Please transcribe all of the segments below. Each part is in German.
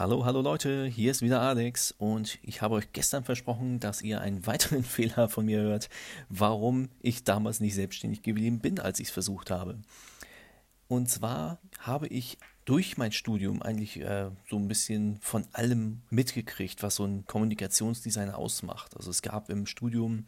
Hallo, hallo Leute, hier ist wieder Alex und ich habe euch gestern versprochen, dass ihr einen weiteren Fehler von mir hört, warum ich damals nicht selbstständig geblieben bin, als ich es versucht habe. Und zwar habe ich durch mein Studium eigentlich äh, so ein bisschen von allem mitgekriegt, was so ein Kommunikationsdesigner ausmacht. Also es gab im Studium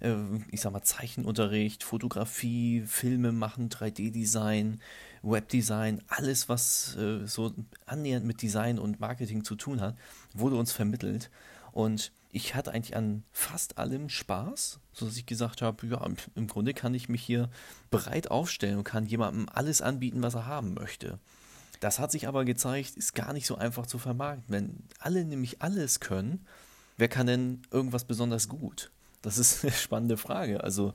äh, ich sag mal, Zeichenunterricht, Fotografie, Filme machen, 3D-Design, Webdesign, alles, was äh, so annähernd mit Design und Marketing zu tun hat, wurde uns vermittelt. Und ich hatte eigentlich an fast allem Spaß, sodass ich gesagt habe, ja, im Grunde kann ich mich hier bereit aufstellen und kann jemandem alles anbieten, was er haben möchte. Das hat sich aber gezeigt, ist gar nicht so einfach zu vermarkten. Wenn alle nämlich alles können, wer kann denn irgendwas besonders gut? Das ist eine spannende Frage. Also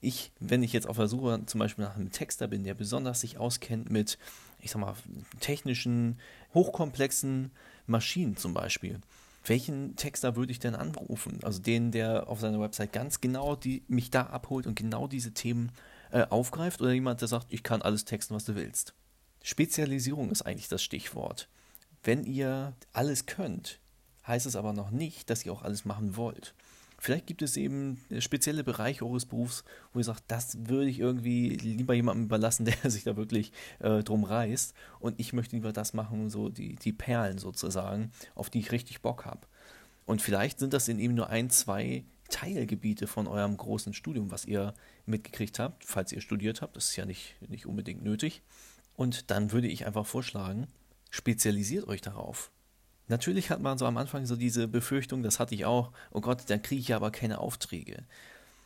ich, wenn ich jetzt auf der Suche zum Beispiel nach einem Texter bin, der besonders sich auskennt mit, ich sag mal, technischen, hochkomplexen Maschinen zum Beispiel, welchen Texter würde ich denn anrufen? Also den, der auf seiner Website ganz genau die, mich da abholt und genau diese Themen äh, aufgreift oder jemand, der sagt, ich kann alles texten, was du willst. Spezialisierung ist eigentlich das Stichwort. Wenn ihr alles könnt, heißt es aber noch nicht, dass ihr auch alles machen wollt. Vielleicht gibt es eben spezielle Bereiche eures Berufs, wo ihr sagt, das würde ich irgendwie lieber jemandem überlassen, der sich da wirklich äh, drum reißt. Und ich möchte lieber das machen, so die, die Perlen sozusagen, auf die ich richtig Bock habe. Und vielleicht sind das in eben nur ein, zwei Teilgebiete von eurem großen Studium, was ihr mitgekriegt habt, falls ihr studiert habt. Das ist ja nicht, nicht unbedingt nötig. Und dann würde ich einfach vorschlagen, spezialisiert euch darauf. Natürlich hat man so am Anfang so diese Befürchtung, das hatte ich auch, oh Gott, dann kriege ich ja aber keine Aufträge.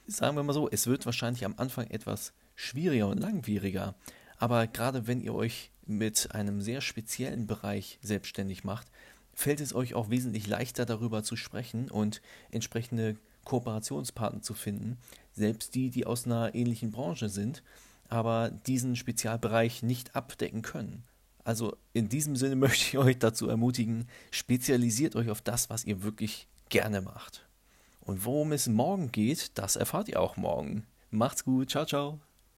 Sagen wir mal so, es wird wahrscheinlich am Anfang etwas schwieriger und langwieriger, aber gerade wenn ihr euch mit einem sehr speziellen Bereich selbstständig macht, fällt es euch auch wesentlich leichter darüber zu sprechen und entsprechende Kooperationspartner zu finden, selbst die, die aus einer ähnlichen Branche sind, aber diesen Spezialbereich nicht abdecken können. Also in diesem Sinne möchte ich euch dazu ermutigen, spezialisiert euch auf das, was ihr wirklich gerne macht. Und worum es morgen geht, das erfahrt ihr auch morgen. Macht's gut, ciao, ciao.